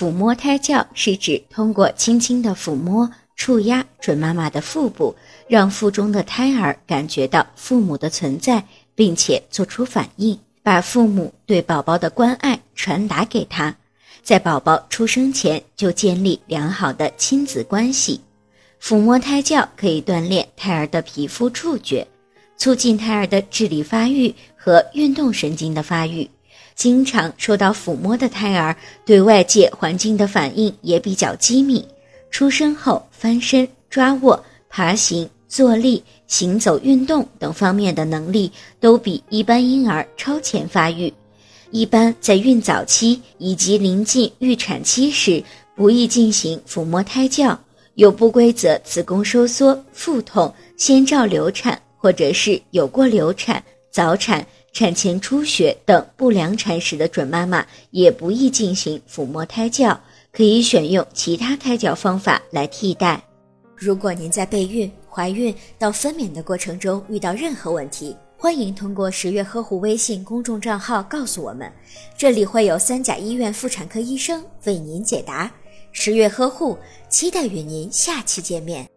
抚摸胎教是指通过轻轻的抚摸、触压准妈妈的腹部，让腹中的胎儿感觉到父母的存在，并且做出反应，把父母对宝宝的关爱传达给他，在宝宝出生前就建立良好的亲子关系。抚摸胎教可以锻炼胎儿的皮肤触觉，促进胎儿的智力发育和运动神经的发育。经常受到抚摸的胎儿对外界环境的反应也比较机敏，出生后翻身、抓握、爬行、坐立、行走、运动等方面的能力都比一般婴儿超前发育。一般在孕早期以及临近预产期时，不宜进行抚摸胎教，有不规则子宫收缩、腹痛、先兆流产，或者是有过流产、早产。产前出血等不良产史的准妈妈也不宜进行抚摸胎教，可以选用其他胎教方法来替代。如果您在备孕、怀孕到分娩的过程中遇到任何问题，欢迎通过十月呵护微信公众账号告诉我们，这里会有三甲医院妇产科医生为您解答。十月呵护，期待与您下期见面。